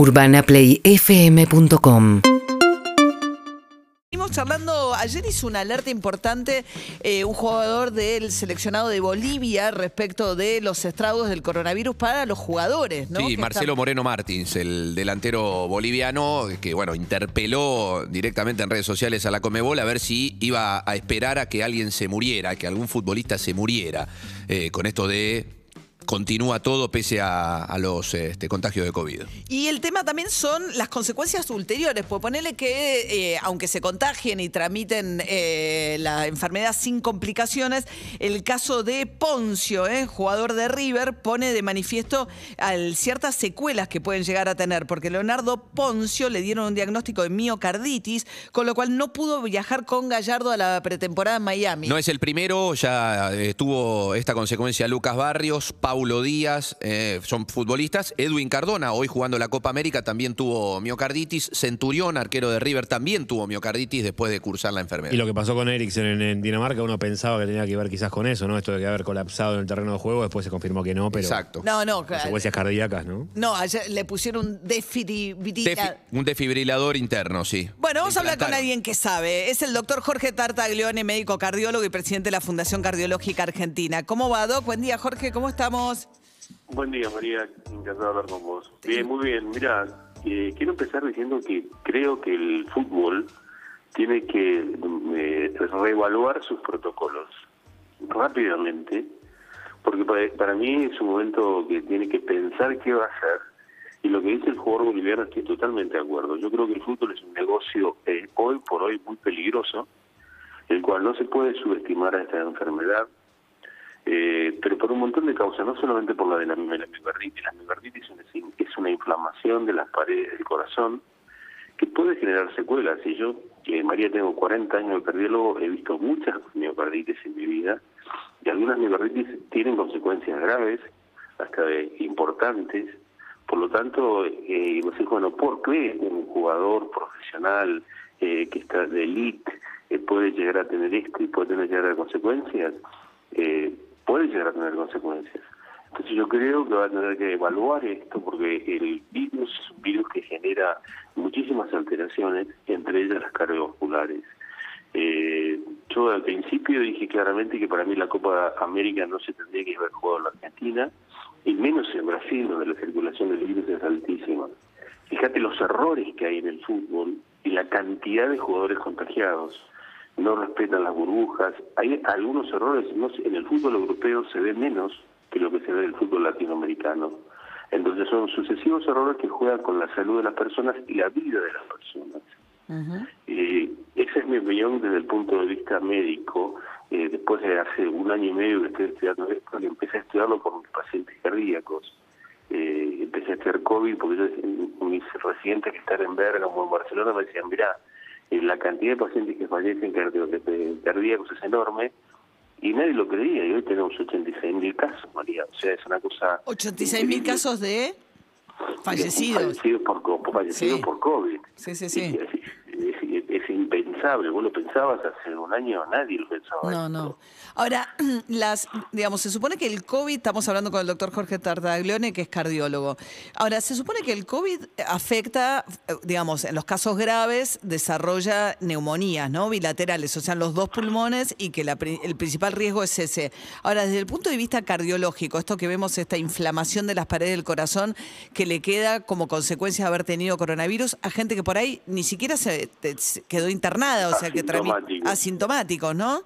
UrbanaPlayFM.com Seguimos charlando, ayer hizo una alerta importante eh, un jugador del seleccionado de Bolivia respecto de los estragos del coronavirus para los jugadores, ¿no? Sí, Que Marcelo Moreno Martins, el delantero boliviano, que bueno, interpeló directamente en redes sociales a la Comebol a ver si iba a esperar a que alguien se muriera, que algún futbolista se muriera, eh, con esto de continúa todo pese a, a los este, contagios de COVID. Y el tema también son las consecuencias ulteriores, pues ponerle que, eh, aunque se contagien y tramiten eh, la enfermedad sin complicaciones, el caso de Poncio, eh, jugador de River, pone de manifiesto al- ciertas secuelas que pueden llegar a tener, porque Leonardo Poncio le dieron un diagnóstico de miocarditis, con lo cual no pudo viajar con Gallardo a la pretemporada en Miami. No es el primero, ya eh, tuvo esta consecuencia Lucas Barrios, Paulo Díaz, eh, son futbolistas. Edwin Cardona, hoy jugando la Copa América, también tuvo miocarditis. Centurión, arquero de River, también tuvo miocarditis después de cursar la enfermedad. Y lo que pasó con Eriksen en, en Dinamarca, uno pensaba que tenía que ver quizás con eso, ¿no? Esto de que haber colapsado en el terreno de juego, después se confirmó que no, pero Exacto. no, no, claro. consecuencias cardíacas, ¿no? No, ayer le pusieron un Defi- defibrila- un desfibrilador interno, sí. Bueno, vamos a hablar con alguien que sabe. Es el doctor Jorge Tartaglione, médico cardiólogo y presidente de la Fundación Cardiológica Argentina. ¿Cómo va, Doc? Buen día, Jorge. ¿Cómo estamos? Buen día, María. Encantado de hablar con vos. Bien, muy bien. Mira, eh, quiero empezar diciendo que creo que el fútbol tiene que eh, reevaluar sus protocolos rápidamente, porque para, para mí es un momento que tiene que pensar qué va a hacer. Y lo que dice el jugador boliviano estoy totalmente de acuerdo. Yo creo que el fútbol es un negocio eh, hoy por hoy muy peligroso, el cual no se puede subestimar a esta enfermedad. Eh, pero por un montón de causas, no solamente por la de la, la miocarditis. La miocarditis es una, inflamación de las paredes del corazón que puede generar secuelas. Y yo, María, tengo 40 años de cardiólogo, he visto muchas miocarditis en mi vida y algunas miocarditis tienen consecuencias graves, hasta de importantes. Por lo tanto, eh, no sé, bueno, ¿por qué un jugador profesional eh, que está de elite eh, puede llegar a tener esto y puede tener llegar a consecuencias? Eh, puede llegar a tener consecuencias. Entonces yo creo que va a tener que evaluar esto porque el virus es un virus que genera muchísimas alteraciones, entre ellas las cardiovasculares. Eh, yo al principio dije claramente que para mí la Copa América no se tendría que haber jugado en la Argentina, y menos en Brasil, donde la circulación del virus es altísima. Fíjate los errores que hay en el fútbol y la cantidad de jugadores contagiados. No respetan las burbujas. Hay algunos errores, no sé, en el fútbol europeo se ve menos que lo que se ve en el fútbol latinoamericano. Entonces son sucesivos errores que juegan con la salud de las personas y la vida de las personas. Eh, esa es mi opinión desde el punto de vista médico. Eh, después de hace un año y medio que estoy estudiando esto, y empecé a estudiarlo con mis pacientes cardíacos. Eh, empecé a estudiar COVID porque yo, mis residentes que están en Bergamo, en Barcelona, me decían, mira, la cantidad de pacientes que fallecen de- cardíacos es enorme y nadie lo creía. Y hoy tenemos 86 mil casos, María. O sea, es una cosa... 86 mil casos de fallecidos. Fallecidos por, co- fallecidos Sí. por COVID. Sí, sí, sí. Es impensable. Vos lo pensabas hace un año, nadie lo pensaba. No, no. Ahora, las, digamos, se supone que el COVID, estamos hablando con el doctor Jorge Tartaglione, que es cardiólogo. Ahora, se supone que el COVID afecta, eh, digamos, en los casos graves, desarrolla neumonías, ¿no? Bilaterales, o sea, los dos pulmones y que el principal riesgo es ese. Ahora, desde el punto de vista cardiológico, esto que vemos, esta inflamación de las paredes del corazón que le queda como consecuencia de haber tenido coronavirus a gente que por ahí ni siquiera se, se quedó internada, o sea, que asintomáticos, ¿no?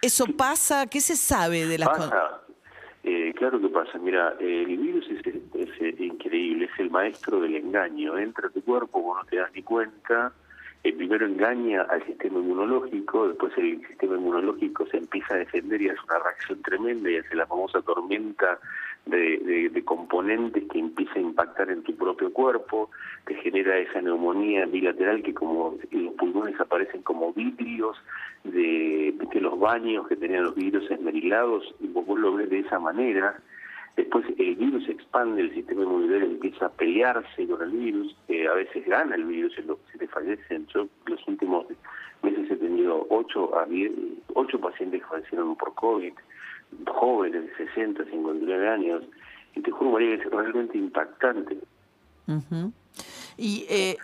¿Eso pasa? ¿Qué se sabe de las Pasa. Eh, claro que pasa. Mira, eh, el virus es, es, increíble, es el maestro del engaño. Entra a tu cuerpo, vos no te das ni cuenta. Eh, primero engaña al sistema inmunológico, después el sistema inmunológico se empieza a defender y hace una reacción tremenda y hace la famosa tormenta de, de- de componentes que empieza a impactar en tu propio cuerpo, te genera esa neumonía bilateral que como los pulmones aparecen como vidrios de, ¿viste? los baños que tenían los virus esmerilados y vos lo ves de esa manera. Después el virus se expande, el sistema inmunitario empieza a pelearse con el virus, a veces gana el virus, es lo que se te fallecen. Yo los últimos meses he tenido 8 a 10, 8 pacientes que fallecieron por COVID, jóvenes de 60, 59 años, y te juro, María, que es realmente impactante. Y, eh,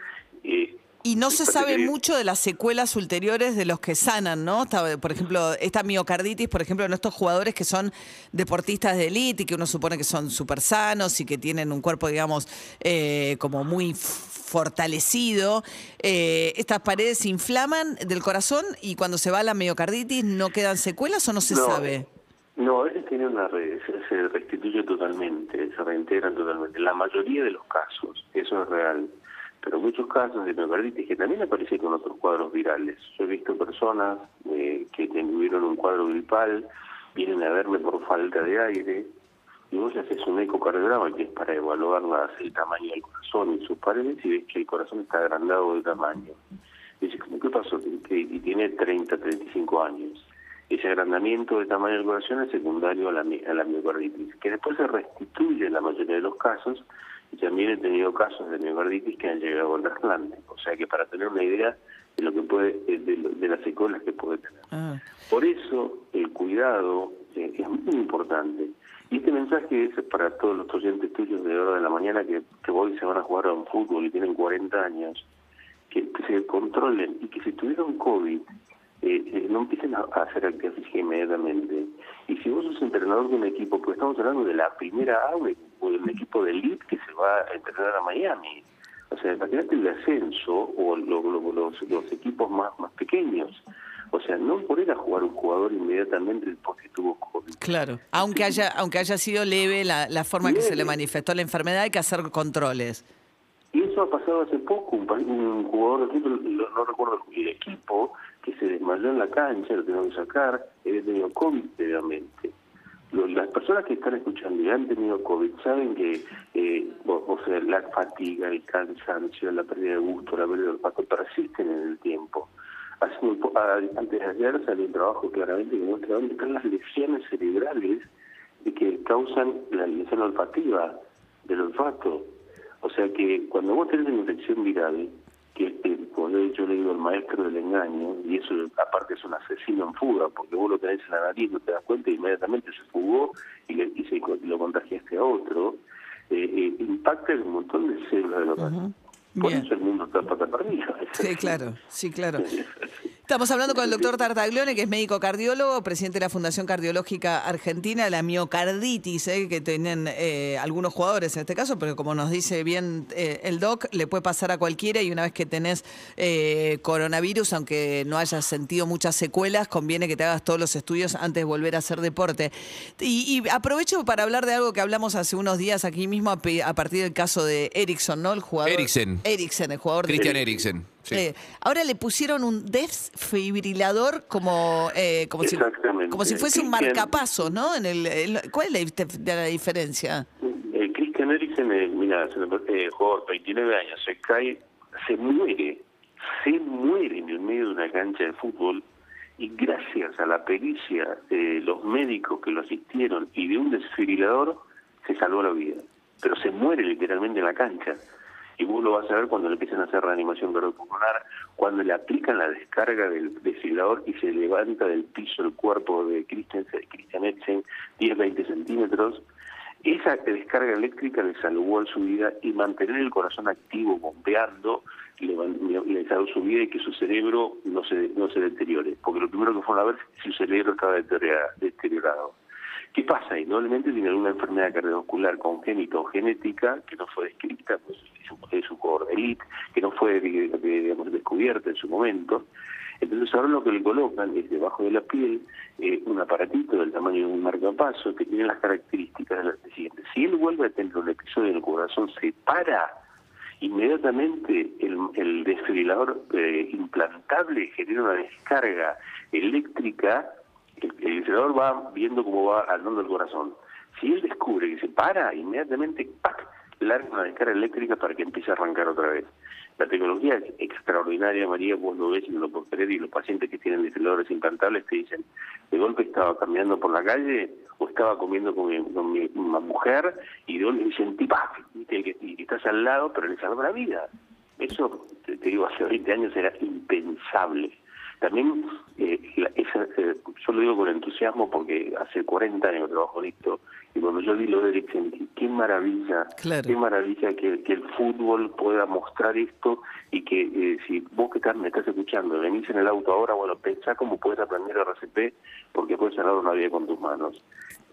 Eh, y no se sabe mucho de las secuelas ulteriores de los que sanan, ¿no? Por ejemplo, esta miocarditis, por ejemplo, en estos jugadores que son deportistas de élite y que uno supone que son súper sanos y que tienen un cuerpo, digamos, eh, como muy fortalecido. eh, ¿Estas paredes se inflaman del corazón y cuando se va la miocarditis no quedan secuelas o no se No, sabe? No, a veces tiene una red, se, restituye totalmente, se reintegran totalmente. La mayoría de los casos, eso es real. Pero muchos casos de miocarditis que también aparecen con otros cuadros virales. Yo he visto personas eh, que tuvieron un cuadro gripal, vienen a verme por falta de aire, y vos haces un ecocardiograma que es para evaluar las- el tamaño del corazón y sus paredes y ves que el corazón está agrandado de tamaño. Y dices, ¿cómo qué pasó? Que- Y tiene 30, 35 años. Ese agrandamiento de tamaño del corazón es secundario a la, a la miocarditis, que después se restituye en la mayoría de los casos, y también he tenido casos de miocarditis que han llegado al trasplante. O sea que para tener una idea de lo que puede, de, de las secuelas que puede tener. Ah. Por eso el cuidado eh, es muy importante. Y este mensaje es para todos los oyentes tuyos de hora de la mañana que, que hoy se van a jugar a un fútbol y tienen 40 años, que, que se controlen y que si tuvieron COVID, eh, eh, no empiecen a, hacer actividad física inmediatamente. Y si vos sos entrenador de un equipo, pues estamos hablando de la primera A o de un equipo de elite que se va a entrenar a Miami. O sea, imagínate el ascenso o lo- lo- los, los equipos más, más pequeños. O sea, no poner a jugar un jugador inmediatamente después que tuvo COVID. Claro. Aunque haya, aunque haya sido leve la, la forma que se le manifestó la enfermedad, hay que hacer controles. Y eso ha pasado hace poco, un, un jugador, no recuerdo el equipo, que se desmayó en la cancha, lo tuvieron que sacar, había tenido COVID previamente. Las personas que están escuchando y han tenido COVID saben que, eh, o, la fatiga, el cansancio, la pérdida de gusto, la pérdida de olfato persisten en el tiempo. Hace muy po- antes de ayer salió un trabajo claramente que muestra dónde están las lesiones cerebrales y que causan la lesión olfativa del olfato. O sea que cuando vos tenés una infección viral, que eh, como yo le digo el maestro del engaño, y eso aparte es un asesino en fuga, porque vos lo tenés en la nariz, no te das cuenta, y inmediatamente se fugó y, le, y se, y lo contagiaste a otro, eh, eh, impacta en un montón de células del organismo. Por Bien. eso el mundo está pata para arriba. Sí, claro, sí, claro. Estamos hablando con el doctor Tartaglione, que es médico cardiólogo, presidente de la Fundación Cardiológica Argentina, la miocarditis, eh, que tienen eh, algunos jugadores en este caso, pero como nos dice bien eh, el doc, le puede pasar a cualquiera y una vez que tenés eh, coronavirus, aunque no hayas sentido muchas secuelas, conviene que te hagas todos los estudios antes de volver a hacer deporte. Y, y aprovecho para hablar de algo que hablamos hace unos días aquí mismo a, a partir del caso de Ericsson, ¿no? El jugador. Eriksen. Eriksen, el jugador de Christian Eriksen. Sí. eh, ahora le pusieron un desfibrilador como, eh, como, si, como si fuese un marcapasos, ¿no? En el, el- ¿Cuál es la, dif- la diferencia? Eh, Christian Eriksen, mira, jugador 29 años, se cae, se muere, se muere en el medio de una cancha de fútbol y gracias a la pericia de los médicos que lo asistieron y de un desfibrilador se salvó la vida. Pero se muere literalmente en la cancha. Y vos lo vas a ver cuando le empiezan a hacer reanimación cardiopulmonar, cuando le aplican la descarga del desfibrilador y se levanta del piso el cuerpo de Christian, Christian Eriksen 10-20 centímetros, esa descarga eléctrica le salvó su vida y mantener el corazón activo, bombeando, le, le- salvó su vida y que su cerebro no se, no se deteriore. Porque lo primero que fueron a ver si su cerebro estaba deteriora- deteriorado. ¿Qué pasa? Indudablemente tiene alguna enfermedad cardiovascular congénita o genética que no fue descrita, pues es un, es un jugador de elite, que no fue digamos, descubierta en su momento. Entonces ahora lo que le colocan es debajo de la piel eh, un aparatito del tamaño de un marcapaso que tiene las características de las siguientes. Si él vuelve a tener un episodio en el corazón, se para, inmediatamente el, el desfibrilador eh, implantable genera una descarga eléctrica, el, el va viendo cómo va andando el corazón. Si él descubre que se para, inmediatamente ¡pac! larga una descarga eléctrica para que empiece a arrancar otra vez. La tecnología es extraordinaria, María, vos lo ves y no lo podés creer, y los pacientes que tienen desfibriladores implantables te dicen, de golpe estaba caminando por la calle o estaba comiendo con mi, con mi- mujer y de golpe sentí, ¡paf! y estás al lado, pero le salva la vida. Eso, te, digo, hace 20 años era impensable. también, eh, eh, yo lo digo con entusiasmo porque hace 40 años que trabajo en esto, y cuando yo vi lo de Eriksen, dije, qué maravilla, Claro. qué maravilla que, que el fútbol pueda mostrar esto y que eh, si vos que estás, me estás escuchando, venís en el auto ahora, bueno, pensá cómo puedes aprender RCP porque puedes cerrar una vida con tus manos.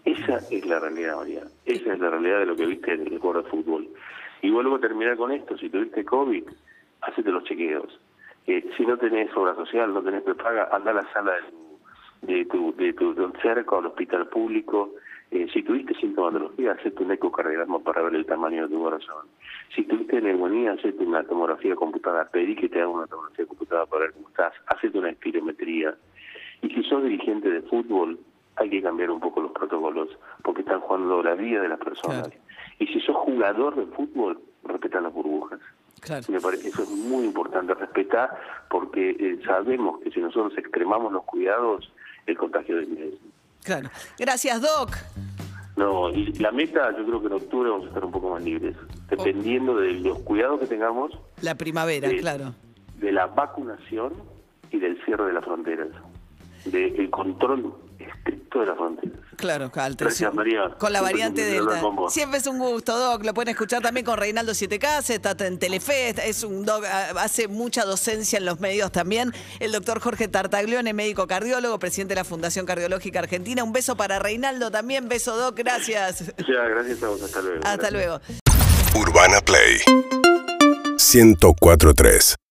Esa es la realidad, María. Esa es la realidad de lo que viste en el juego de fútbol. Y vuelvo a terminar con esto. Si tuviste COVID, hacete los chequeos. Eh, si no tenés obra social, no tenés prepaga, anda a la sala de tu, de tu, de tu cerca o al hospital público. Eh, si tuviste sintomatología, hacete un ecocardiograma para ver el tamaño de tu corazón. Si tuviste neumonía, hacete una tomografía computada. Pedí que te haga una tomografía computada para ver cómo estás. Hacete una espirometría. Y si sos dirigente de fútbol, hay que cambiar un poco los protocolos, porque están jugando la vida de las personas. Claro. Y si sos jugador de fútbol, respeta las burbujas. Claro. Me parece que eso es muy importante respetar, porque eh, sabemos que si nosotros extremamos los cuidados, el contagio disminuye. Claro. Gracias, Doc. No, y la meta, yo creo que en octubre vamos a estar un poco más libres, dependiendo de los cuidados que tengamos, La primavera, Sí. claro. de la vacunación y del cierre de las fronteras, del control estricto de las fronteras. Claro. Gracias, María. Con la Siempre variante Delta. Siempre es un gusto, Doc. Lo pueden escuchar también con Reinaldo 7K, está en Telefe, es un Doc, ah, hace mucha docencia en los medios también. El doctor Jorge Tartaglione, médico cardiólogo, presidente de la Fundación Cardiológica Argentina. Un beso para Reinaldo también. Beso, Doc. Gracias. Ya, gracias a vos. Hasta luego. Hasta Gracias. luego. Urbana Play 1043